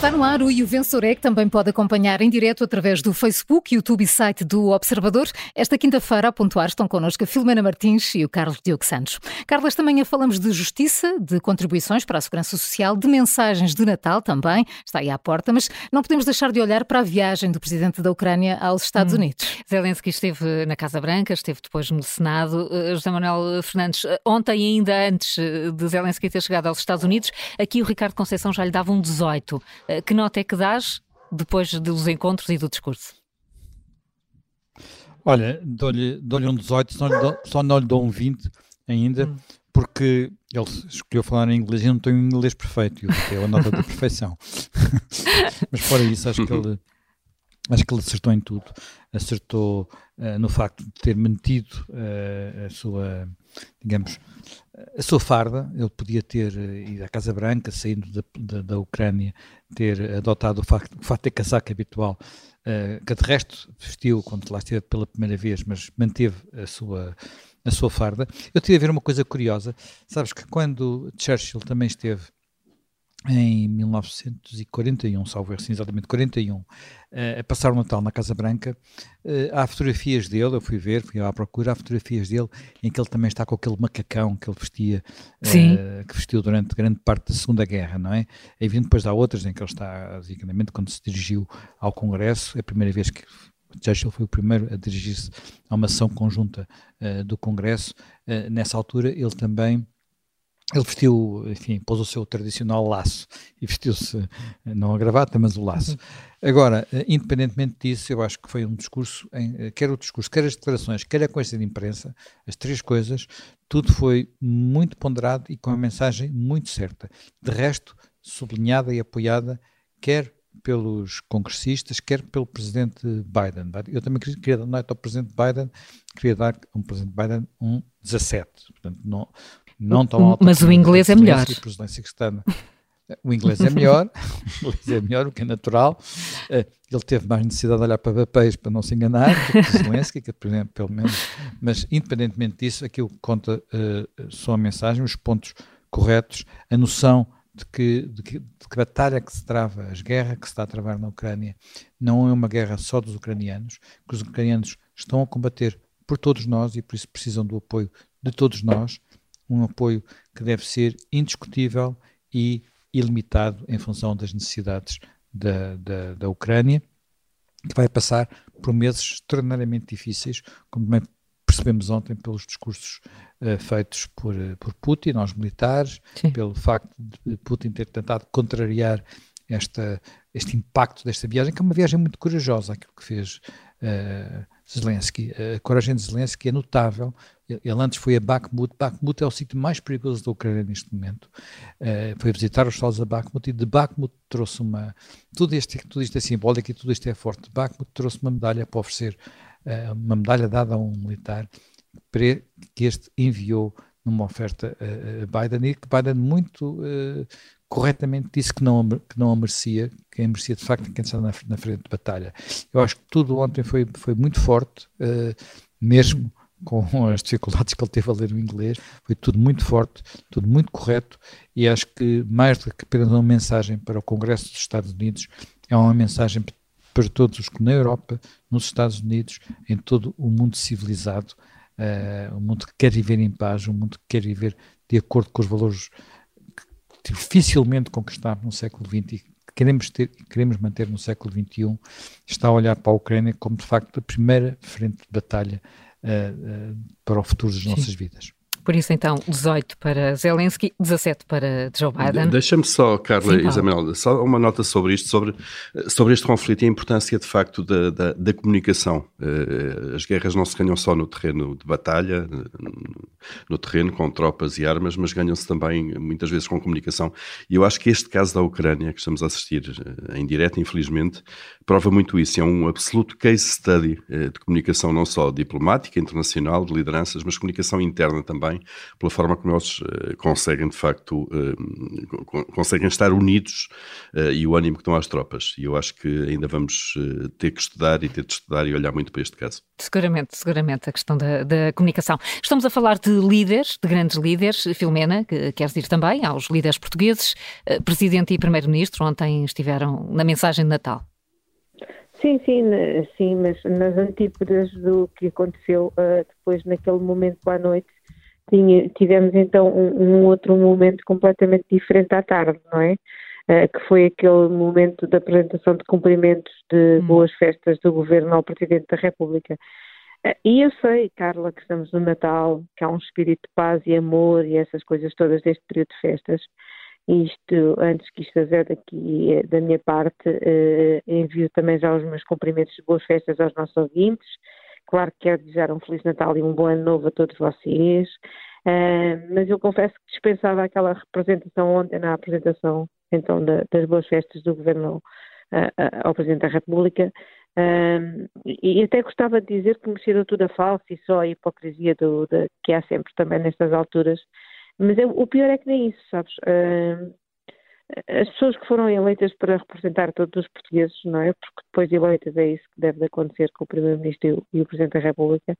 Está no ar o E o Vencedor é que também pode acompanhar em direto através do Facebook, YouTube e site do Observador. Esta quinta-feira, a pontuar, estão connosco a Filomena Martins e o Carlos Diogo Santos. Carlos, também falamos de justiça, de contribuições para a segurança social, de mensagens de Natal também, está aí à porta, mas não podemos deixar de olhar para a viagem do presidente da Ucrânia aos Estados hum. Unidos. Zelensky esteve na Casa Branca, esteve depois no Senado. Uh, José Manuel Fernandes, uh, ontem ainda antes uh, de Zelensky ter chegado aos Estados Unidos, aqui o Ricardo Conceição já lhe dava um 18. Eh, que nota é que dás depois dos encontros e do discurso? Olha, dou-lhe dou um 18, só, dou, só não lhe dou um 20 ainda, hum. porque ele escolheu falar em inglês e eu não tenho um inglês perfeito, é a nota da perfeição. Mas fora isso, acho que ele acho que ele acertou em tudo. Acertou uh, no facto de ter mantido uh, a sua, digamos, a sua farda. Ele podia ter ido à Casa Branca, saindo da, da, da Ucrânia, ter adotado o facto, o facto de ter casaco habitual, uh, que de resto vestiu quando lá esteve pela primeira vez, mas manteve a sua a sua farda. Eu tive a ver uma coisa curiosa. Sabes que quando Churchill também esteve em 1941, salvo erro, exatamente 41, eh, a passar o Natal na Casa Branca, eh, há fotografias dele, eu fui ver, fui à procura, há fotografias dele em que ele também está com aquele macacão que ele vestia, uh, que vestiu durante grande parte da Segunda Guerra, não é? E depois há outras em que ele está, basicamente, quando se dirigiu ao Congresso, é a primeira vez que Churchill foi o primeiro a dirigir-se a uma ação conjunta uh, do Congresso, uh, nessa altura ele também ele vestiu, enfim, pôs o seu tradicional laço e vestiu-se, não a gravata, mas o laço. Uhum. Agora, eh, independentemente disso, eu acho que foi um discurso, em, eh, quer o discurso, quer as declarações, quer a coisa de imprensa, as três coisas, tudo foi muito ponderado e com a mensagem muito certa. De resto, sublinhada e apoiada, quer pelos congressistas, quer pelo presidente Biden. Eu também queria dar noite ao presidente Biden, queria dar ao presidente Biden um 17. Portanto, não, não tão alta. Mas o inglês é melhor. O inglês é melhor, o inglês é melhor, o que é natural. Eh, ele teve mais necessidade de olhar para papéis para não se enganar, do que Zelensky, que pelo menos. Mas, independentemente disso, aquilo que conta uh, são a mensagem, os pontos corretos, a noção de que, de que, de que batalha que se trava, as guerras que se está a travar na Ucrânia, não é uma guerra só dos ucranianos, que os ucranianos estão a combater por todos nós e por isso precisam do apoio de todos nós um apoio que deve ser indiscutível e ilimitado em função das necessidades da, da, da Ucrânia, que vai passar por meses extraordinariamente difíceis, como também percebemos ontem pelos discursos uh, feitos por, uh, por Putin aos militares, Sim. pelo facto de Putin ter tentado contrariar esta, este impacto desta viagem, que é uma viagem muito corajosa, aquilo que fez uh, Zelensky. A coragem de Zelensky é notável. Ele antes foi a Bakhmut. Bakhmut é o sítio mais perigoso da Ucrânia neste momento. Uh, foi visitar os solos a Bakhmut e de Bakhmut trouxe uma. Tudo, este, tudo isto é simbólico e tudo isto é forte. Bakhmut trouxe uma medalha para oferecer, uh, uma medalha dada a um militar que este enviou numa oferta a Biden e que Biden muito uh, corretamente disse que não, que não a merecia, quem merecia de facto quem está na, na, frente de batalha. Eu acho que tudo ontem foi, foi muito forte, uh, mesmo com as dificuldades que ele teve a ler o inglês, foi tudo muito forte, tudo muito correto e acho que mais do que apenas uma mensagem para o Congresso dos Estados Unidos, é uma mensagem para todos os que na Europa, nos Estados Unidos, em todo o mundo civilizado, uh, um mundo que quer viver em paz, um mundo que quer viver de acordo com os valores dificilmente conquistar no século XX e que queremos, ter, queremos manter no século XXI, está a olhar para a Ucrânia como de facto a primeira frente de batalha uh, uh, para o futuro das Sim. nossas vidas. Por isso, então, 18 para Zelensky, 17 para Joe Biden. Deixa-me só, Carla Sim, Isabel, só uma nota sobre isto, sobre, sobre este conflito e a importância, de facto, da, da, da comunicação. Uh, as guerras não se ganham só no terreno de batalha, no terreno com tropas e armas, mas ganham-se também, muitas vezes, com comunicação. E eu acho que este caso da Ucrânia, que estamos a assistir uh, em direto, infelizmente, prova muito isso. É um absoluto case study uh, de comunicação, não só diplomática, internacional, de lideranças, mas comunicação interna também pela forma como eles uh, conseguem, de facto, conseguem estar unidos e o ânimo que dão às tropas. E eu acho que ainda vamos ter que estudar e ter de estudar e olhar muito para este caso. Seguramente, seguramente, a questão da, da comunicação. Estamos a falar de de líderes, de grandes líderes. Filomena, que queres ir também aos líderes portugueses, uh, Presidente e Primeiro-Ministro, ontem estiveram na mensagem de Natal. Sim, sim, sim, mas nas antípodas do que aconteceu uh, depois naquele momento à noite, tinha, tivemos então um, um, outro momento completamente diferente à tarde, não é? Uh, que foi aquele momento da apresentação de cumprimentos de hum. boas festas do governo ao Presidente da República. Uh, e eu sei, Carla, que estamos no Natal, que há um espírito de paz e amor e essas coisas todas deste período de festas, isto, antes que isto azede aqui eh, da minha parte, eh, envio também já os meus cumprimentos de boas festas aos nossos ouvintes. Claro que quero desejar um Feliz Natal e um bom ano novo a todos vocês. Uh, mas eu confesso que dispensava aquela representação ontem na apresentação então da, das boas festas do Governo uh, uh, ao Presidente da República. E até gostava de dizer que me cheirou tudo a falso e só a hipocrisia do, de, que há sempre também nestas alturas mas o pior é que nem isso, sabes? Uh, as pessoas que foram eleitas para representar todos os portugueses, não é? Porque depois de eleitas é isso que deve acontecer com o Primeiro-Ministro e, e, o Presidente da República.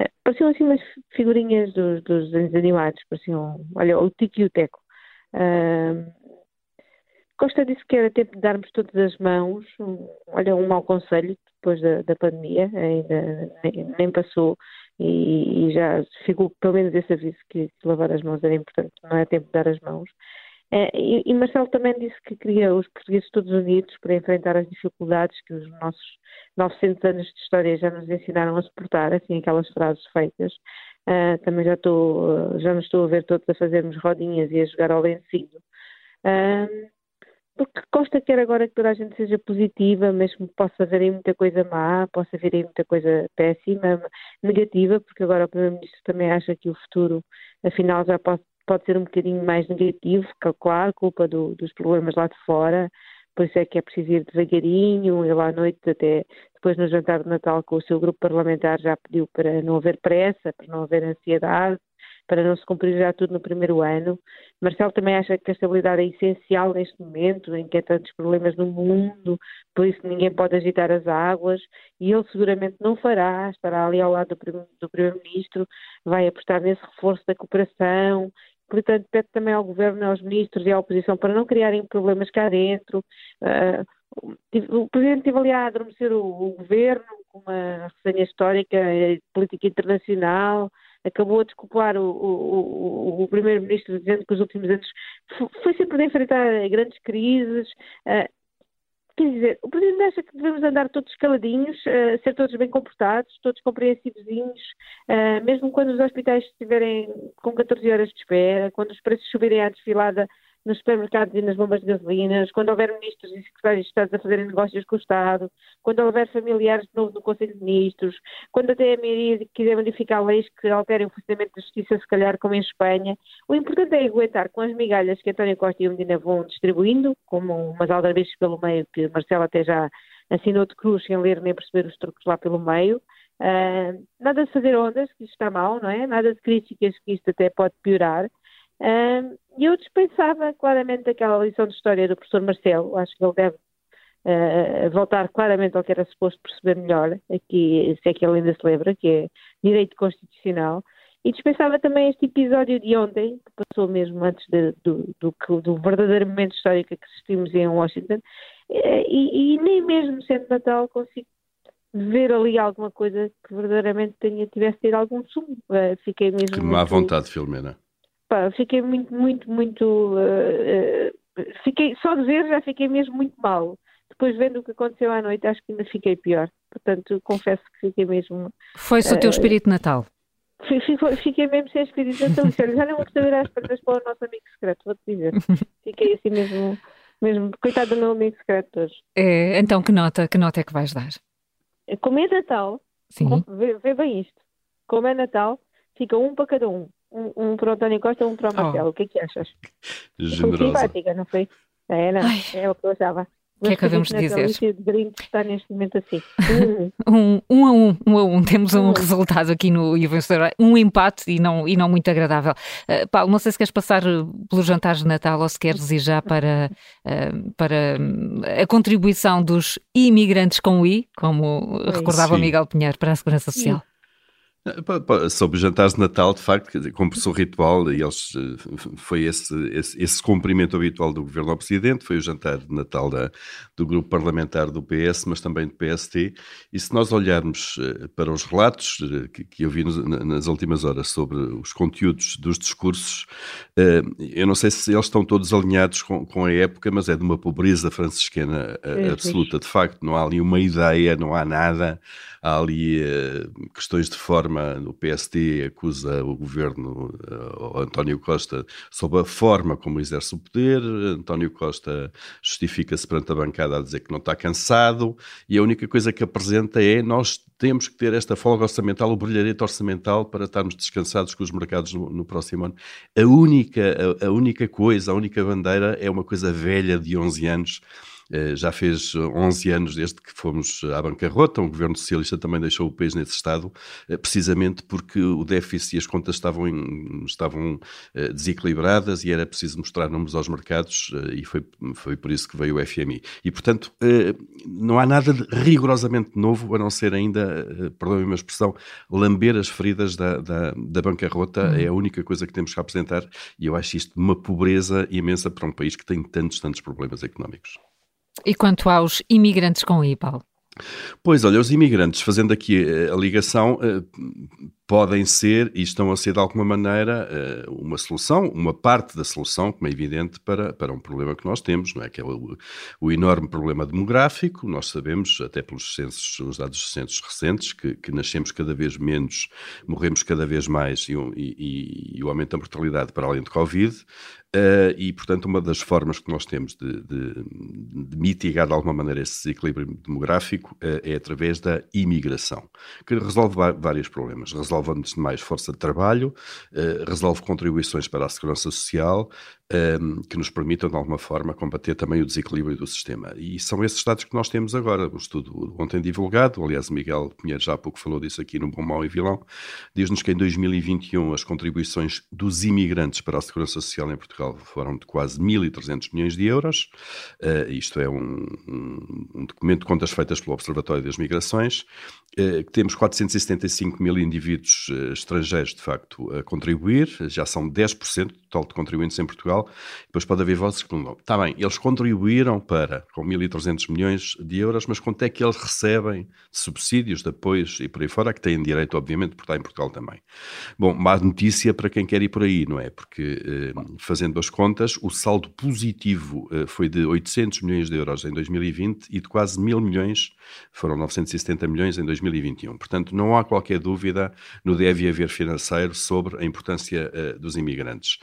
Uh, pareciam assim umas figurinhas dos, dos animados, pareciam, olha, o Tico e o Teco. Uh, Costa disse que era tempo de darmos todas as mãos, olha, um mau conselho depois da, da pandemia, ainda nem, nem passou e, e, já ficou pelo menos esse aviso que, lavar as mãos era importante, não é tempo de dar as mãos. É, e, e, Marcelo também disse que queria os portugueses todos unidos para enfrentar as dificuldades que os nossos 900 anos de história já nos ensinaram a suportar, assim, aquelas frases feitas. Uh, também já estou, já nos estou a ver todos a fazermos rodinhas e a jogar ao lencinho. Uh, porque Costa quer agora que toda a gente seja positiva, mesmo que possa haver aí muita coisa má, possa haver aí muita coisa péssima, negativa, porque agora o Primeiro-Ministro também acha que o futuro, afinal, já pode, pode ser um bocadinho mais negativo, que, claro, culpa do, dos problemas lá de fora, por isso é que é preciso ir devagarinho, ele à noite até depois no jantar de Natal com o seu grupo parlamentar já pediu para não haver pressa, para não haver ansiedade, para não se cumprir já tudo no primeiro ano. Marcelo também acha que a estabilidade é essencial neste momento, em que há tantos problemas no mundo, por isso ninguém pode agitar as águas, e ele seguramente não fará, estará ali ao lado do Primeiro-Ministro, vai apostar nesse reforço da cooperação, portanto pede também ao Governo, aos Ministros e à oposição para não criarem problemas cá dentro. Uh, o Presidente esteve ali a adormecer o, o Governo com uma resenha histórica política internacional, acabou a desculpar o, o, o, o Primeiro-Ministro dizendo que os últimos anos foi sempre de enfrentar grandes crises. Uh, quer dizer, o Presidente acha que devemos andar todos caladinhos, uh, ser todos bem comportados, todos compreensivozinhos, uh, mesmo quando os hospitais estiverem com 14 horas de espera, quando os preços subirem à desfilada nos supermercados e nas bombas de gasolinas, quando houver ministros e secretários de Estado a fazerem negócios com o Estado, quando houver familiares de novo no Conselho de Ministros, quando até a maioria quiser modificar leis que alterem o funcionamento da justiça, se calhar como em Espanha. O importante é aguentar com as migalhas que António Costa e o Medina vão distribuindo, como umas aldrabices pelo meio, que Marcelo até já assinou de cruz sem ler nem perceber os truques lá pelo meio. Uh, nada de fazer ondas, que isto está mal, não é? Nada de críticas, que isto até pode piorar. E eu dispensava claramente aquela lição de história do professor Marcelo, acho que ele deve uh, voltar claramente ao que era suposto perceber melhor, aqui, se é que ele ainda se lembra, que é direito constitucional, e dispensava também este episódio de ontem, que passou mesmo antes de, do, do, do, verdadeiro momento histórico que assistimos em Washington, e, e, nem mesmo sendo Natal consigo ver ali alguma coisa que verdadeiramente tenha, tivesse tido algum sumo. Uh, fiquei mesmo. Que má muito... vontade, Filomena pá, fiquei muito, muito, muito. Uh, uh, fiquei, só de ver já fiquei mesmo muito mal. Depois vendo o que aconteceu à noite, acho que ainda fiquei pior. Portanto, confesso que fiquei mesmo. Foi-se o teu espírito natal? Fiquei, mesmo sem espírito natalício. Já não vou saber às pernas para o nosso amigo secreto, vou-te dizer. Fiquei assim mesmo, mesmo. Coitado do meu amigo secreto hoje. É, então, que nota, que nota é que vais dar? Como é Natal, Sim. Vê, vê bem isto. Como é Natal, fica um para cada um um, um para o António Costa, um para o. Marcelo. Oh. O que é que achas? Generosa. Foi simpática, não foi? É, não, é o que eu achava. O que é que devemos dizer? De está neste momento assim. um, um a um, um a um. Temos um, um. resultado aqui no e vencedor. Um empate e não, e não muito agradável. Uh, Paulo, não sei se queres passar pelos jantares de Natal ou se queres ir já para, uh, para a contribuição dos imigrantes com I, como recordava Sim. o Miguel Pinheiro, para a Segurança Social. Sobre jantares de Natal, de facto, como por ritual, e eles, eh, foi esse, esse, esse, cumprimento habitual do governo ao presidente, foi o jantar de Natal da, do grupo parlamentar do PS, mas também do PST. E se nós olharmos eh, para os relatos eh, que, que eu vi nas últimas horas sobre os conteúdos dos discursos, eu não sei se eles estão todos alinhados com, com a época, mas é de uma pobreza franciscana é, absoluta. De facto, não há ali uma ideia, não há nada, há ali questões de forma forma, o PSD acusa o governo, uh, António Costa, sobre a forma como exerce o poder. António Costa justifica-se perante a bancada a dizer que não está cansado e a única coisa que apresenta é nós temos que ter esta folga orçamental, o brilharete orçamental, para estarmos descansados com os mercados no, no próximo ano. A única, a, a única coisa, a única bandeira é uma coisa velha de 11 anos eh, já fez 11 anos desde que fomos à bancarrota, um governo socialista também deixou o país nesse estado, eh, precisamente porque o déficit e as contas estavam, em, estavam eh, desequilibradas e era preciso mostrar números aos mercados e foi, foi por isso que veio o FMI. E, portanto, não há nada rigorosamente novo, a não ser ainda, perdoem-me a expressão, lamber as feridas da, da, da bancarrota, uhum. é a única coisa que temos que apresentar e eu acho isto uma pobreza imensa para um país que tem tantos, tantos problemas económicos. E quanto aos imigrantes com I, Paulo? Pois, olha, os imigrantes, fazendo aqui eh, a ligação, eh, podem ser e estão a ser de alguma maneira eh, uma solução, uma parte da solução, como é evidente, para, para um problema que nós temos, não é? Que é o, o enorme problema demográfico. Nós sabemos, até pelos censos, os dados dos censos recentes, que, que nascemos cada vez menos, morremos cada vez mais e, e, e o aumento da mortalidade para além de Covid. Uh, e, portanto, uma das formas que nós temos de, de, de mitigar de alguma maneira esse desequilíbrio demográfico uh, é através da imigração, que resolve vários problemas. Resolve, antes de mais, força de trabalho, uh, resolve contribuições para a segurança social, um, que nos permitam, de alguma forma, combater também o desequilíbrio do sistema. E são esses dados que nós temos agora. Um estudo ontem divulgado, aliás, Miguel Pinheiro já há pouco falou disso aqui no Bom, Mau e Vilão, diz-nos que em 2021 as contribuições dos imigrantes para a Segurança Social em Portugal foram de quase 1.300 milhões de euros. Uh, isto é um, um, um, documento de contas feitas pelo Observatório das Migrações. Uh, temos 475 mil indivíduos uh, estrangeiros, de facto, a contribuir. Já são 10% do total de contribuintes em Portugal Portugal. Depois pode haver vozes que não. Está bem, eles contribuíram para, com 1.300 milhões de euros, mas quanto é que eles recebem de subsídios, de apoios e por aí fora, que têm direito, obviamente, por estar em Portugal também. Bom, má notícia para quem quer ir por aí, não é? Porque, eh, fazendo as contas, o saldo positivo eh, foi de 800 milhões de euros em 2020 e de quase mil milhões, foram 970 milhões em 2021. Portanto, não há qualquer dúvida no deve haver financeiro sobre a importância uh, dos imigrantes.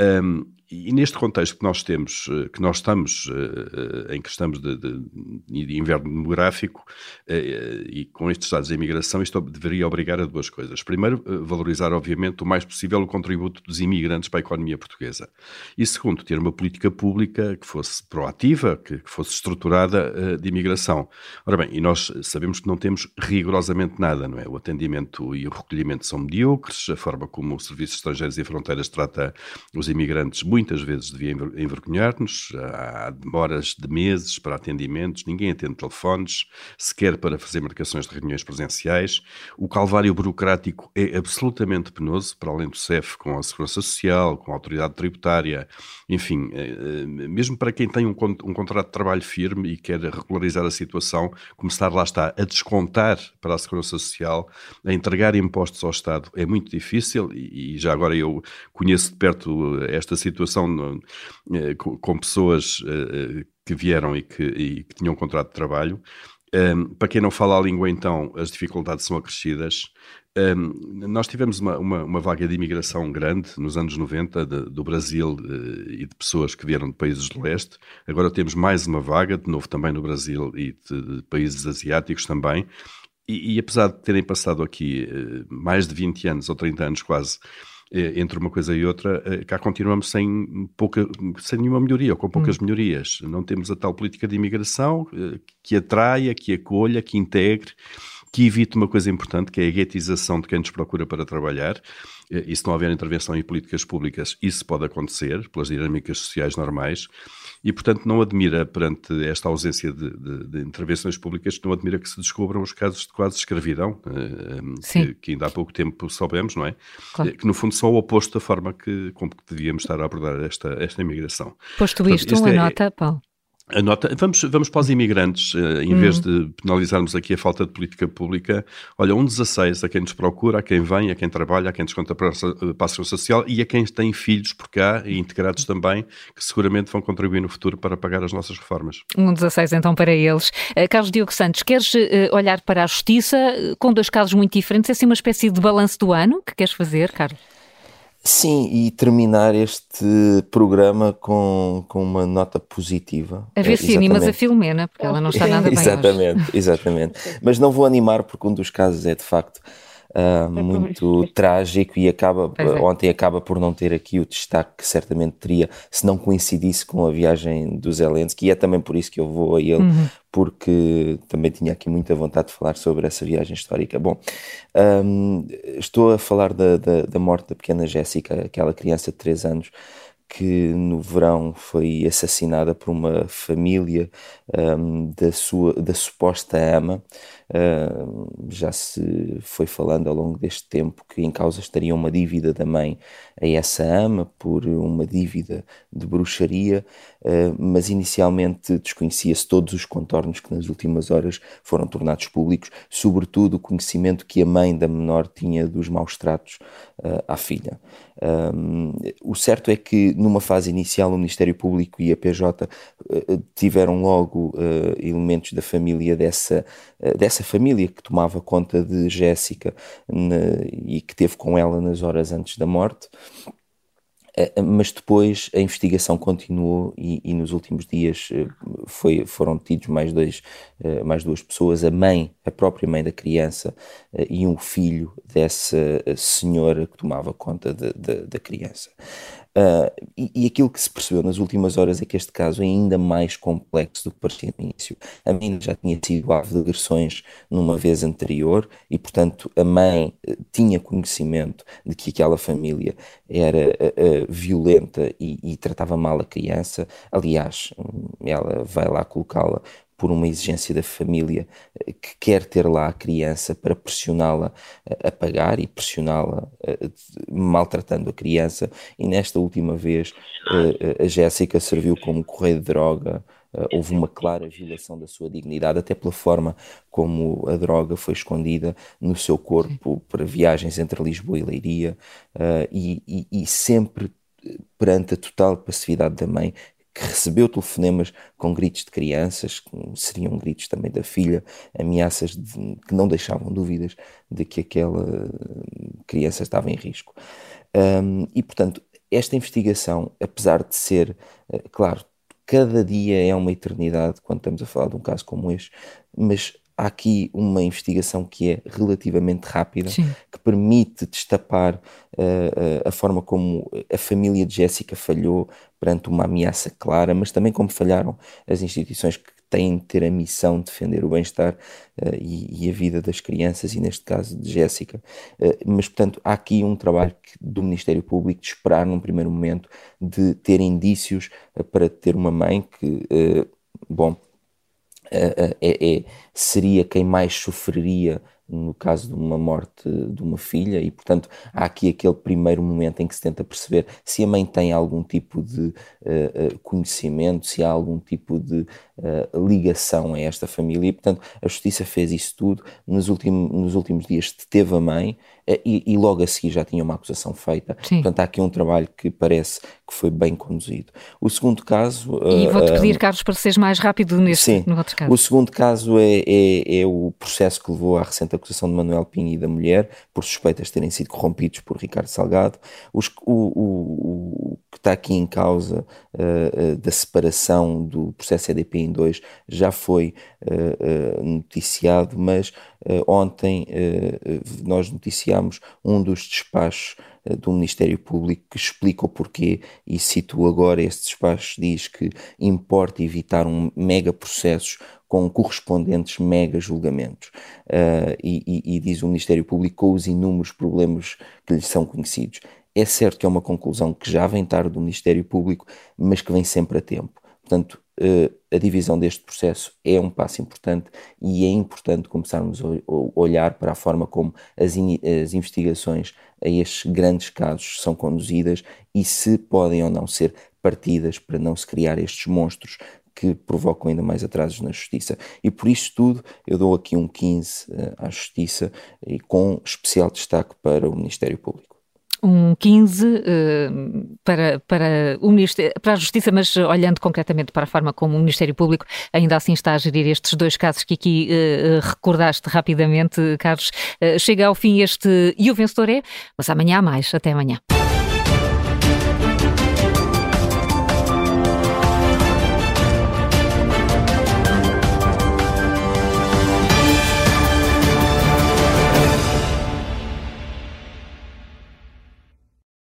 Um, e neste contexto que nós temos, eh, que nós estamos, eh, eh, em que estamos de, de, de inverno demográfico e com estes dados de imigração, isto deveria obrigar a duas coisas. Primeiro, valorizar, obviamente, o mais possível o contributo dos imigrantes para a economia portuguesa. E segundo, ter uma política pública que fosse proativa, que, que fosse estruturada de imigração. Ora bem, e nós sabemos que não temos rigorosamente nada, não é? O atendimento e o recolhimento são medíocres, a forma como o Serviço de Estrangeiros e Fronteiras trata os imigrantes muito muitas vezes devia envergonhar-nos. Há demoras de meses para atendimentos, ninguém atende telefones, sequer para fazer marcações de reuniões presenciais. O calvário burocrático é absolutamente penoso, para além do CEF, com a Segurança Social, com a Autoridade Tributária, enfim, eh, eh, mesmo para quem tem um, um contrato de trabalho firme e quer regularizar a situação, começar lá está a descontar para a Segurança Social, a entregar impostos ao Estado é muito difícil e, e já agora eu conheço de perto esta situação situação eh, com, pessoas eh, eh, que vieram e que, e que tinham um contrato de trabalho. Um, para quem não fala a língua, então, as dificuldades são acrescidas. Um, nós tivemos uma, uma, uma, vaga de imigração grande nos anos 90 de, do Brasil uh, e de pessoas que vieram de países do leste. Agora temos mais uma vaga, de novo também no Brasil e de, de países asiáticos também. E, e, apesar de terem passado aqui mais de 20 anos ou 30 anos quase entre uma coisa e outra, eh, cá continuamos sem, pouca, sem nenhuma melhoria, ou com poucas hum. melhorias. Não temos a tal política de imigração eh, que atraia, que acolha, que integre, que evite uma coisa importante, que é a guetização de quem nos procura para trabalhar. E se não houver intervenção em políticas públicas, isso pode acontecer pelas dinâmicas sociais normais. E, portanto, não admira, perante esta ausência de, de, de intervenções públicas, não admira que se descubram os casos de quase escravidão, que, que, ainda há pouco tempo soubemos, não é? Claro. Que, no fundo, são o oposto da forma que, como que devíamos estar a abordar esta, esta imigração. Posto Portanto, isto, uma é, nota, Paulo. Nota, vamos, vamos para os imigrantes, uh, em hum. vez de penalizarmos aqui a falta de política pública, olha, um 16 a quem nos procura, a quem vem, a quem trabalha, a quem desconta para a ação social e a quem tem filhos por cá e integrados também, que seguramente vão contribuir no futuro para pagar as nossas reformas. Um 16 então para eles. Uh, Carlos Diogo Santos, queres olhar para a justiça com dois casos muito diferentes? É assim uma espécie de balanço do ano que queres fazer, Carlos? Sim, e terminar este programa com, com uma nota positiva. A ver é, se animas a Filomena, porque ela não está nada bem Exatamente, hoje. exatamente. Mas não vou animar porque um dos casos é de facto uh, muito trágico e acaba, é. ontem acaba por não ter aqui o destaque que certamente teria se não coincidisse com a viagem do Zelensky, e é também por isso que eu vou a ele, uhum. porque também tinha aqui muita vontade de falar sobre essa viagem histórica. Bom, um, estou a falar da, da, da morte da pequena Jéssica, aquela criança de 3 anos que no verão foi assassinada por uma família um, da, sua, da suposta ama. Uh, já se foi falando ao longo deste tempo que em causa estaria uma dívida da mãe a essa ama por uma dívida de bruxaria, uh, mas inicialmente desconhecia-se todos os contornos que nas últimas horas foram tornados públicos, sobretudo o conhecimento que a mãe da menor tinha dos maus tratos uh, à filha. Um, o certo é que numa fase inicial o Ministério Público e a PJ tiveram logo elementos da família dessa, dessa essa família que tomava conta de Jéssica e que teve com ela nas horas antes da morte. Eh, mas depois a investigação continuou e, e nos últimos dias eh, foi, foram detidos mais, dois, eh, mais duas pessoas, a mãe, a própria mãe da criança e um filho dessa senhora que tomava conta da criança. Uh, e, e, aquilo que se percebeu nas últimas horas é que este caso é ainda mais complexo do que parecia no início. A menina já tinha sido alvo de agressões numa vez anterior e, portanto, a mãe uh, tinha conhecimento de que aquela família era uh, violenta e, e, tratava mal a criança. Aliás, ela vai lá colocá-la por uma exigência da família eh, que quer ter lá a criança para pressioná-la a pagar e pressioná-la eh, maltratando a criança. E nesta última vez eh, a Jéssica serviu como correio de droga. houve uma clara violação da sua dignidade, até pela forma como a droga foi escondida no seu corpo para viagens entre Lisboa e Leiria, e, e, e sempre perante a total passividade da mãe, que recebeu telefonemas com gritos de crianças, que seriam gritos também da filha, ameaças de, que não deixavam dúvidas de que aquela criança estava em risco. Um, e, portanto, esta investigação, apesar de ser, uh, claro, cada dia é uma eternidade quando estamos a falar de um caso como este, mas há aqui uma investigação que é relativamente rápida, Sim. que permite destapar uh, uh, a forma como a família de Jéssica falhou perante uma ameaça clara, mas também como falharam as instituições que têm de ter a missão de defender o bem-estar uh, e, e, a vida das crianças, e neste caso de Jéssica. mas, portanto, há aqui um trabalho que, do Ministério Público de esperar, num primeiro momento, de ter indícios para ter uma mãe que, bom, é, é, seria quem mais sofreria no caso de uma morte de uma filha, e portanto há aqui aquele primeiro momento em que se tenta perceber se a mãe tem algum tipo de uh, conhecimento, se há algum tipo de uh, ligação a esta família, e portanto a Justiça fez isso tudo, nos, ultim, nos últimos dias deteve a mãe, e, e, logo a seguir já tinha uma acusação feita, Sim. portanto há aqui um trabalho que parece que foi bem conduzido. O segundo caso... E vou-te pedir, Carlos, para seres mais rápido neste, sim, no outro caso. O segundo caso é, é, é o processo que levou à recente acusação de Manuel Pinho e da mulher, por suspeitas de terem sido corrompidos por Ricardo Salgado. Os, o, o, o, que está aqui em causa uh, uh, da separação do processo EDP em dois já foi uh, noticiado, mas ontem nós noticiamos um dos despachos do Ministério Público que explica o porquê e cito agora esse despacho diz que importa evitar um mega processos com correspondentes mega julgamentos. E, e, e, diz o Ministério Público com os inúmeros problemas que lhe são conhecidos. É certo que é uma conclusão que já vem tarde do Ministério Público, mas que vem sempre a tempo Portanto, a divisão deste processo é um passo importante e é importante começarmos a olhar para a forma como as, as investigações a estes grandes casos são conduzidas e se podem ou não ser partidas para não se criar estes monstros que provocam ainda mais atrasos na justiça. E por isso tudo, eu dou aqui um 15 uh, à justiça e com especial destaque para o Ministério Público um 15 uh, eh, para, para, o Ministério, para a Justiça, mas olhando concretamente para a forma como o Ministério Público ainda assim está a gerir estes dois casos que aqui uh, recordaste rapidamente, Carlos. Chega ao fim este E o vencedor é, mas amanhã há mais. Até amanhã.